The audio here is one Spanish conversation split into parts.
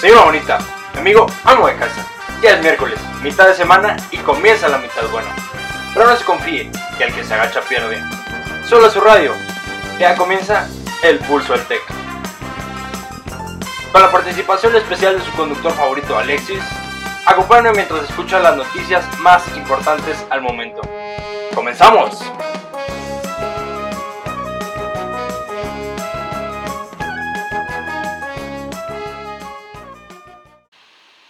Señora bonita, amigo, amo de casa. Ya es miércoles, mitad de semana y comienza la mitad buena. Pero no se confíe, que el que se agacha pierde. Solo su radio. Ya comienza el pulso del tech. Con la participación especial de su conductor favorito Alexis, acompáñame mientras escucha las noticias más importantes al momento. ¡Comenzamos!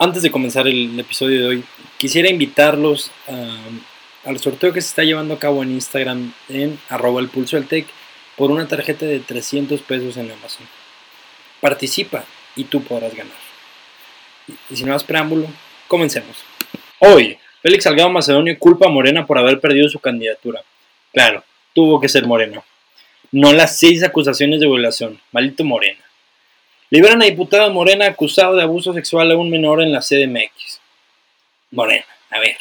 Antes de comenzar el episodio de hoy, quisiera invitarlos al sorteo que se está llevando a cabo en Instagram en arroba el pulso del tech por una tarjeta de 300 pesos en Amazon. Participa y tú podrás ganar. Y sin más preámbulo, comencemos. Hoy, Félix Salgado Macedonio culpa a Morena por haber perdido su candidatura. Claro, tuvo que ser Morena. No las seis acusaciones de violación. Maldito Morena. Liberan a diputado Morena acusado de abuso sexual a un menor en la CDMX. Morena, a ver,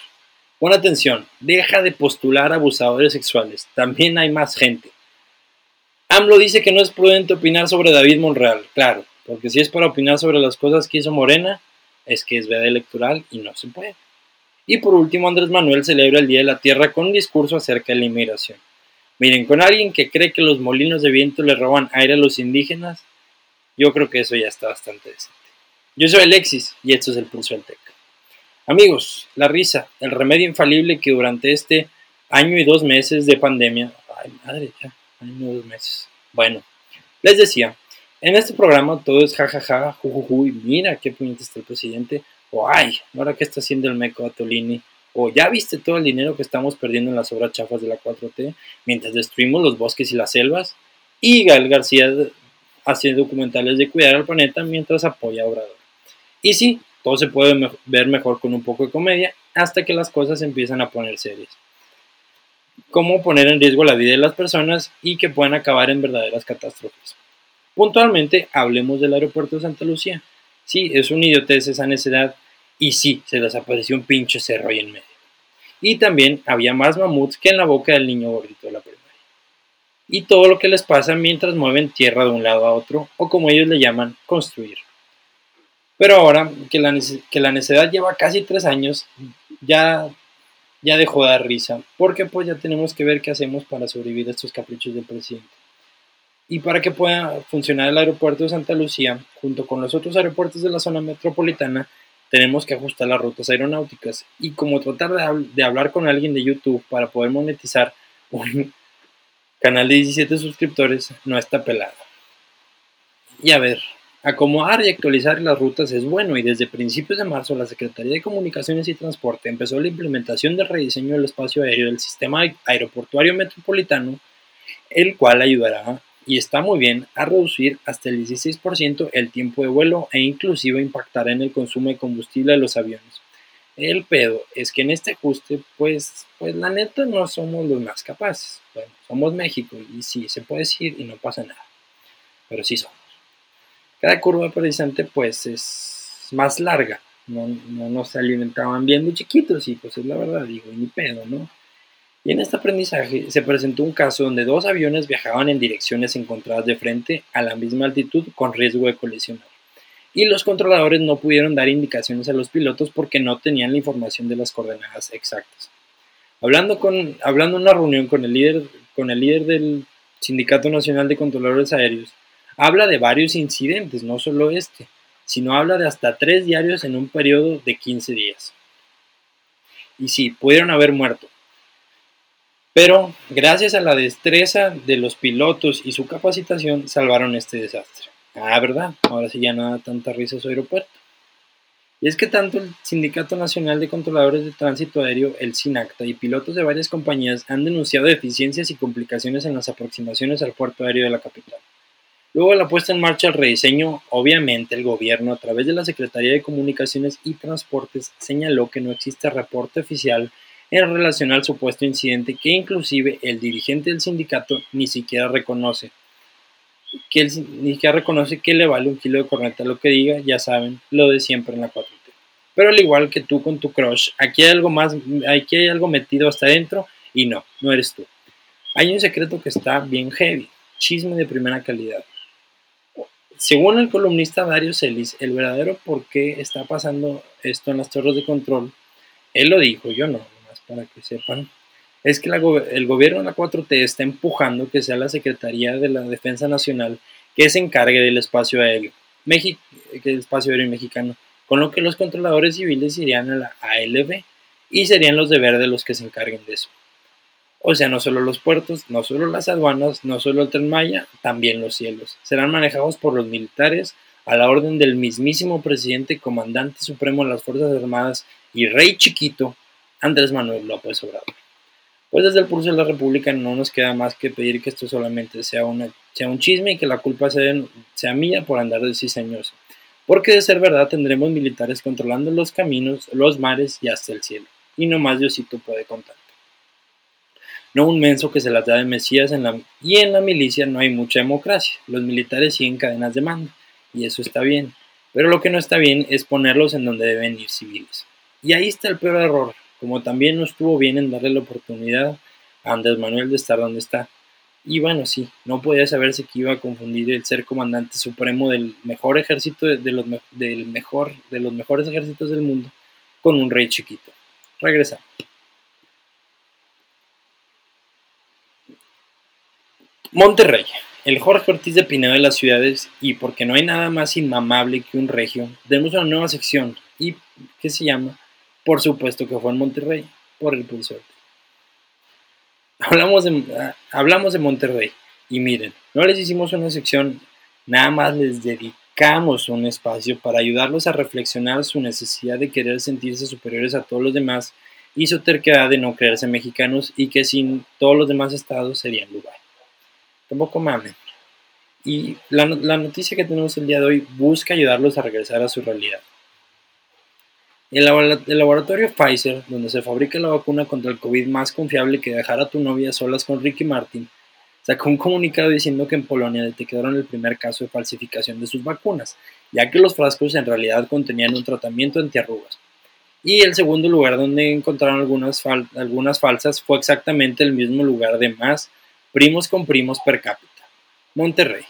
pon atención, deja de postular abusadores sexuales, también hay más gente. AMLO dice que no es prudente opinar sobre David Monreal, claro, porque si es para opinar sobre las cosas que hizo Morena, es que es veda electoral y no se puede. Y por último, Andrés Manuel celebra el Día de la Tierra con un discurso acerca de la inmigración. Miren, con alguien que cree que los molinos de viento le roban aire a los indígenas, yo creo que eso ya está bastante decente. Yo soy Alexis y esto es el Pulso del Tec. Amigos, la risa, el remedio infalible que durante este año y dos meses de pandemia, ay madre, ya, año y dos meses. Bueno, les decía, en este programa todo es jajaja, jujuju, y mira qué puñete está el presidente, o ay, ahora qué está haciendo el meco a Tolini, o ya viste todo el dinero que estamos perdiendo en las obras chafas de la 4T mientras destruimos los bosques y las selvas, y Gael García haciendo documentales de cuidar al planeta mientras apoya a Obrador. Y sí, todo se puede ver mejor con un poco de comedia hasta que las cosas empiezan a poner serias. Cómo poner en riesgo la vida de las personas y que puedan acabar en verdaderas catástrofes. Puntualmente, hablemos del aeropuerto de Santa Lucía. Sí, es un idiotez esa necedad y sí, se desapareció un pinche cerro ahí en medio. Y también había más mamuts que en la boca del niño gordito de la y todo lo que les pasa mientras mueven tierra de un lado a otro, o como ellos le llaman, construir. Pero ahora que la, que la necedad lleva casi tres años, ya, ya dejó de dar risa, porque pues ya tenemos que ver qué hacemos para sobrevivir a estos caprichos del presidente. Y para que pueda funcionar el aeropuerto de Santa Lucía, junto con los otros aeropuertos de la zona metropolitana, tenemos que ajustar las rutas aeronáuticas. Y como tratar de, hablar con alguien de YouTube para poder monetizar un, canal de 17 suscriptores, no está pelado. Y a ver, acomodar y actualizar las rutas es bueno y desde principios de marzo la Secretaría de Comunicaciones y Transporte empezó la implementación del rediseño del espacio aéreo del sistema aeroportuario metropolitano, el cual ayudará y está muy bien a reducir hasta el 16% el tiempo de vuelo e inclusive impactará en el consumo de combustible de los aviones. El pedo es que en este ajuste, pues, pues la neta no somos los más capaces. Bueno, somos México y sí, se puede decir y no pasa nada. Pero sí somos. Cada curva precisamente, pues, es más larga. No, no nos alimentaban bien de chiquitos y pues es la verdad, digo, ni pedo, ¿no? Y en este aprendizaje se presentó un caso donde dos aviones viajaban en direcciones encontradas de frente a la misma altitud con riesgo de colisionar y los controladores no pudieron dar indicaciones a los pilotos porque no tenían la información de las coordenadas exactas. Hablando, con, hablando en una reunión con el, líder, con el líder del Sindicato Nacional de Controladores Aéreos, habla de varios incidentes, no solo este, sino habla de hasta tres diarios en un periodo de 15 días. Y sí, pudieron haber muerto. Pero gracias a la destreza de los pilotos y su capacitación salvaron este desastre. Ah, ¿verdad? Ahora sí ya no da tanta risa su aeropuerto. Y es que tanto el Sindicato Nacional de Controladores de Tránsito Aéreo, el SINACTA, y pilotos de varias compañías han denunciado deficiencias y complicaciones en las aproximaciones al puerto aéreo de la capital. Luego de la puesta en marcha del rediseño, obviamente el gobierno, a través de la Secretaría de Comunicaciones y Transportes, señaló que no existe reporte oficial en relación al supuesto incidente que inclusive el dirigente del sindicato ni siquiera reconoce que él ni siquiera reconoce que le vale un kilo de corneta lo que diga, ya saben, lo de siempre en la 4T. Pero al igual que tú con tu crush, aquí hay algo más, aquí hay algo metido hasta adentro y no, no eres tú. Hay un secreto que está bien heavy, chisme de primera calidad. según el columnista Dario Celis, el verdadero por qué está pasando esto en las torres de control, él lo dijo, yo no, más para que sepan, es que el gobierno de la 4T está empujando que sea la Secretaría de la Defensa Nacional que se encargue del espacio aéreo, espacio aéreo mexicano, con lo que los controladores civiles irían a la ALB y serían los de verde los que se encarguen de eso. O sea, no solo los puertos, no solo las aduanas, no solo el tren Maya, también los cielos. Serán manejados por los militares a la orden del mismísimo presidente, comandante supremo de las Fuerzas Armadas y rey chiquito, Andrés Manuel López Obrador. Pues desde el pulso de la República no nos queda más que pedir que esto solamente sea, un chisme y que la culpa sea, mía por andar de ciseñoso. Porque de ser verdad tendremos militares controlando los caminos, los mares y hasta el cielo. Y no más Diosito puede contar no un menso que se las da de Mesías y en la milicia no hay mucha democracia. Los militares siguen cadenas de mando y eso está bien. Pero lo que no está bien es ponerlos en donde deben ir civiles. Y ahí está el peor error, como también no estuvo bien en darle la oportunidad a Andrés Manuel de estar donde está. Y bueno, sí, no podía saberse que iba a confundir el ser comandante supremo del mejor ejército de, los, del mejor, de los mejores ejércitos del mundo con un rey chiquito. Regresamos. Monterrey, el Jorge Ortiz de Pinedo de las ciudades y porque no hay nada más inmamable que un regio, tenemos una nueva sección y que se llama Por supuesto que fue en Monterrey, por el pulsor. Hablamos de, hablamos de Monterrey y miren, no les hicimos una sección, nada más les dedicamos un espacio para ayudarlos a reflexionar su necesidad de querer sentirse superiores a todos los demás y su terquedad de no creerse mexicanos y que sin todos los demás estados serían lugar tampoco mamen. Y la, noticia que tenemos el día de hoy busca ayudarlos a regresar a su realidad. El, laboratorio Pfizer, donde se fabrica la vacuna contra el COVID más confiable que dejar a tu novia solas con Ricky Martin, sacó un comunicado diciendo que en Polonia detectaron el primer caso de falsificación de sus vacunas, ya que los frascos en realidad contenían un tratamiento antiarrugas. Y el segundo lugar donde encontraron algunas, algunas falsas fue exactamente el mismo lugar de más primos con primos per cápita. Monterrey.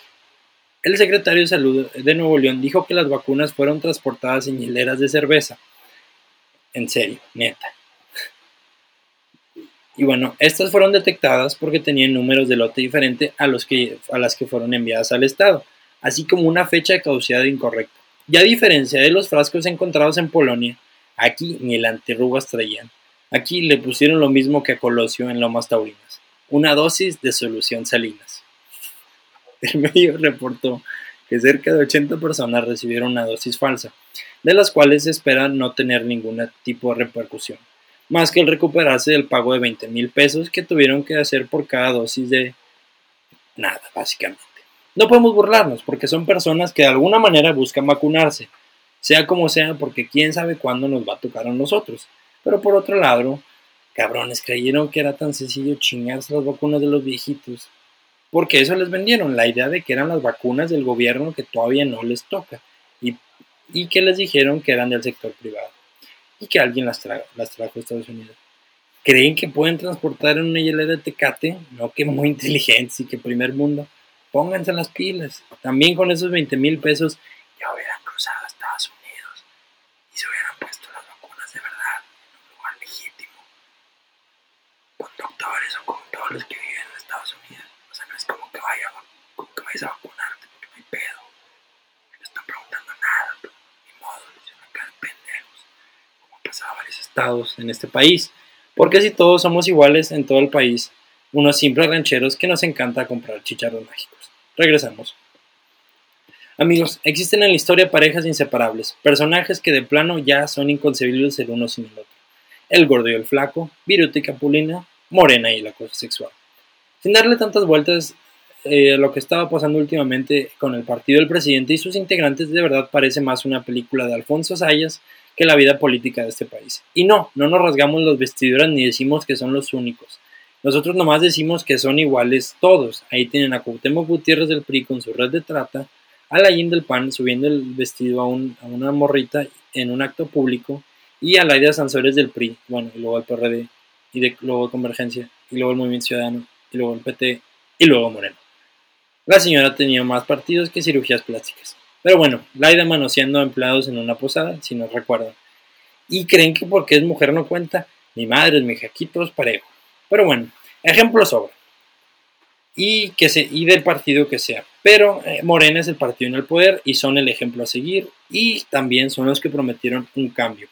El secretario de Salud de Nuevo León dijo que las vacunas fueron transportadas en hileras de cerveza. En serio, neta. Y bueno, estas fueron detectadas porque tenían números de lote diferente a, los que, a las que fueron enviadas al Estado, así como una fecha de caducidad incorrecta. Y a diferencia de los frascos encontrados en Polonia, aquí ni el antirrugas traían. Aquí le pusieron lo mismo que a Colosio en Lomas Taurinas una dosis de solución salinas. El medio reportó que cerca de 80 personas recibieron una dosis falsa, de las cuales se espera no tener ningún tipo de repercusión, más que el recuperarse del pago de 20 mil pesos que tuvieron que hacer por cada dosis de nada, básicamente. No podemos burlarnos porque son personas que de alguna manera buscan vacunarse, sea como sea, porque quién sabe cuándo nos va a tocar a nosotros. Pero por otro lado, cabrones creyeron que era tan sencillo chingarse las vacunas de los viejitos. Porque eso les vendieron, la idea de que eran las vacunas del gobierno que todavía no les toca. Y, y que les dijeron que eran del sector privado. Y que alguien las, las trajo a Estados Unidos. ¿Creen que pueden transportar en una hielera de tecate? No, que muy inteligentes y que primer mundo. Pónganse las pilas. También con esos 20 mil pesos ya hubieran cruzado Estados Unidos y se hubieran puesto las vacunas de verdad en un lugar legítimo con doctores o con todos los que viven en Estados Unidos. O sea, no es como que, vaya, como que vayas a vacunarte porque no hay pedo. No están preguntando nada, ni modo, se van a quedar pendejos. Como ha en este país. Porque si todos somos iguales en todo el país, unos simples rancheros que nos encanta comprar chicharros mágicos. Regresamos. Amigos, existen en la historia parejas inseparables, personajes que de plano ya son inconcebibles el uno sin el otro. El gordo y el flaco, Viruta y Capulina, Morena y la cosa sexual. Sin darle tantas vueltas eh, lo que estaba pasando últimamente con el partido del presidente y sus integrantes, de verdad parece más una película de Alfonso Sayas que la vida política de este país. Y no, no nos rasgamos los vestiduras ni decimos que son los únicos. Nosotros nomás decimos que son iguales todos. Ahí tienen a Cuauhtémoc Gutiérrez del PRI con su red de trata, a la del PAN subiendo el vestido a, una morrita en un acto público y a la idea Sansores del PRI, bueno, y luego al PRD, y de, luego Convergencia, y luego el Movimiento Ciudadano, y luego el PT, y luego Moreno. La señora tenía más partidos que cirugías plásticas. Pero bueno, Laida manoseando a empleados en una posada, si no recuerdan. Y creen que porque es mujer no cuenta, mi madre mi jaquito, es parejo. Pero bueno, ejemplo sobra. Y, que se, y del partido que sea. Pero eh, Morena es el partido en el poder y son el ejemplo a seguir y también son los que prometieron un cambio.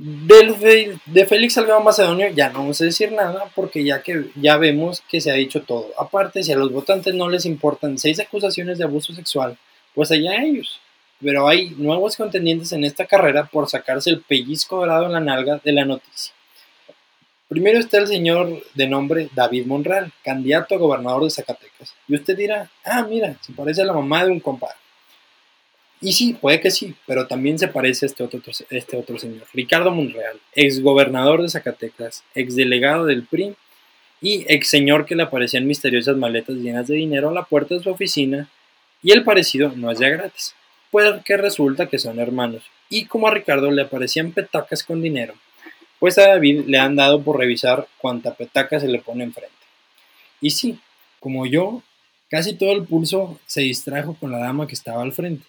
Del, de Félix Salgado Macedonio ya no vamos a decir nada porque ya que ya vemos que se ha dicho todo. Aparte, si a los votantes no les importan seis acusaciones de abuso sexual, pues allá ellos. Pero hay nuevos contendientes en esta carrera por sacarse el pellizco dorado en la nalga de la noticia. Primero está el señor de nombre David Monreal, candidato a gobernador de Zacatecas. Y usted dirá, ah, mira, se parece a la mamá de un compadre. Y sí, puede que sí, pero también se parece a este otro, este otro señor, Ricardo Monreal, ex gobernador de Zacatecas, ex delegado del PRI y ex señor que le aparecían misteriosas maletas llenas de dinero a la puerta de su oficina. Y el parecido no es ya gratis, porque resulta que son hermanos. Y como a Ricardo le aparecían petacas con dinero, pues a David le han dado por revisar cuánta petaca se le pone enfrente. Y sí, como yo, casi todo el pulso se distrajo con la dama que estaba al frente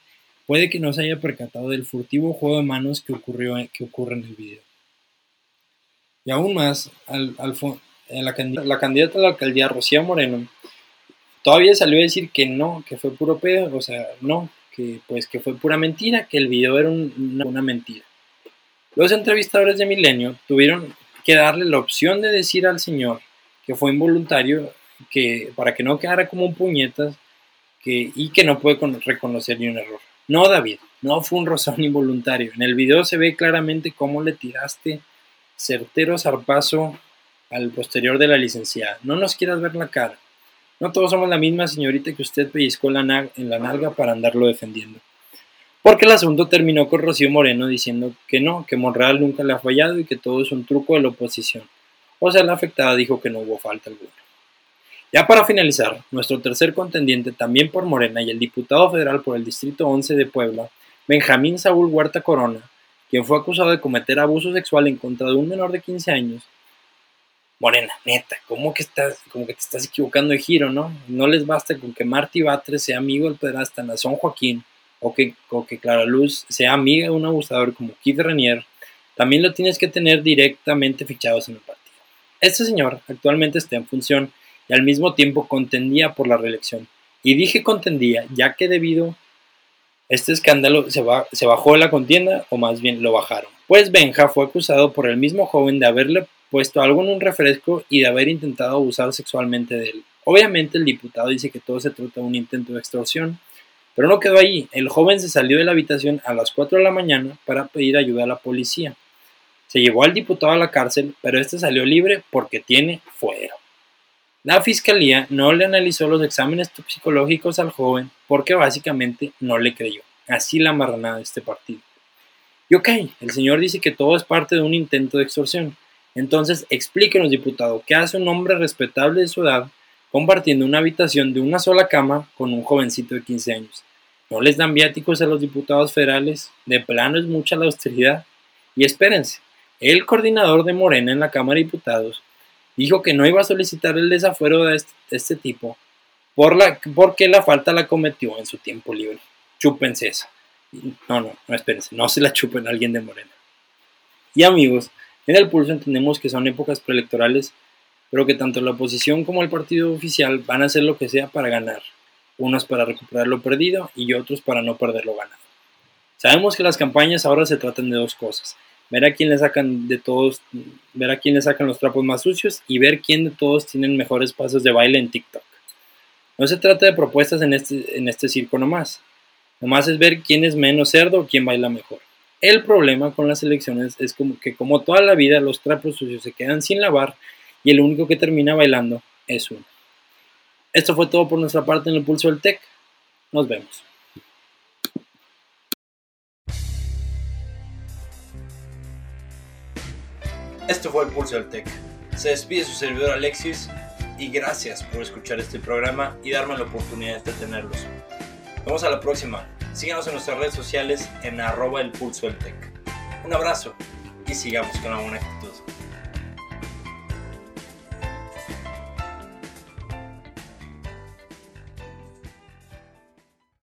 puede que no se haya percatado del furtivo juego de manos que, ocurrió, que ocurre en el video. Y aún más, al, la, candidata, a la alcaldía, Rocío Moreno, todavía salió a decir que no, que fue puro pedo, o sea, no, que pues que fue pura mentira, que el video era una, mentira. Los entrevistadores de Milenio tuvieron que darle la opción de decir al señor que fue involuntario, que para que no quedara como un puñetas que, y que no puede reconocer ni un error. No, David, no fue un rozón involuntario. En el video se ve claramente cómo le tiraste certero zarpazo al posterior de la licenciada. No nos quieras ver la cara. No todos somos la misma señorita que usted pellizcó en la nalga para andarlo defendiendo. Porque el asunto terminó con Rocío Moreno diciendo que no, que Monreal nunca le ha fallado y que todo es un truco de la oposición. O sea, la afectada dijo que no hubo falta alguna. Ya para finalizar, nuestro tercer contendiente también por Morena y el diputado federal por el Distrito 11 de Puebla, Benjamín Saúl Huerta Corona, quien fue acusado de cometer abuso sexual en contra de un menor de 15 años. Morena, neta, ¿cómo que, estás, como que te estás equivocando de giro, no? No les basta con que Marty Batres sea amigo del pedrasta Nazón Joaquín o que, o que Clara Luz sea amiga de un abusador como Keith Renier, también lo tienes que tener directamente fichados en el partido. Este señor actualmente está en función y al mismo tiempo contendía por la reelección. Y dije contendía, ya que debido a este escándalo se, se bajó de la contienda, o más bien lo bajaron. Pues Benja fue acusado por el mismo joven de haberle puesto algo en un refresco y de haber intentado abusar sexualmente de él. Obviamente el diputado dice que todo se trata de un intento de extorsión, pero no quedó allí. El joven se salió de la habitación a las 4 de la mañana para pedir ayuda a la policía. Se llevó al diputado a la cárcel, pero este salió libre porque tiene fuero. La fiscalía no le analizó los exámenes psicológicos al joven porque básicamente no le creyó. Así la marranada de este partido. Y ok, el señor dice que todo es parte de un intento de extorsión. Entonces explíquenos, diputado, ¿qué hace un hombre respetable de su edad compartiendo una habitación de una sola cama con un jovencito de 15 años? ¿No les dan viáticos a los diputados federales? De plano es mucha la austeridad. Y espérense, el coordinador de Morena en la Cámara de Diputados dijo que no iba a solicitar el desafuero de este, tipo por la, porque la falta la cometió en su tiempo libre. Chúpense esa. No, no, no espérense, no se la chupen a alguien de Morena. Y amigos, en el pulso entendemos que son épocas preelectorales, pero que tanto la oposición como el partido oficial van a hacer lo que sea para ganar. Unos para recuperar lo perdido y otros para no perder lo ganado. Sabemos que las campañas ahora se tratan de dos cosas, ver a quién le sacan de todos, ver a quién le sacan los trapos más sucios y ver quién de todos tienen mejores pasos de baile en TikTok. No se trata de propuestas en este, en este circo nomás. Nomás es ver quién es menos cerdo o quién baila mejor. El problema con las elecciones es como que como toda la vida los trapos sucios se quedan sin lavar y el único que termina bailando es uno. Esto fue todo por nuestra parte en el Pulso del Tech. Nos vemos. Esto fue el Pulso del Tech. Se despide su servidor Alexis y gracias por escuchar este programa y darme la oportunidad de tenerlos. Nos vemos a la próxima. Síganos en nuestras redes sociales en arroba el pulso del. Un abrazo y sigamos con la moneda.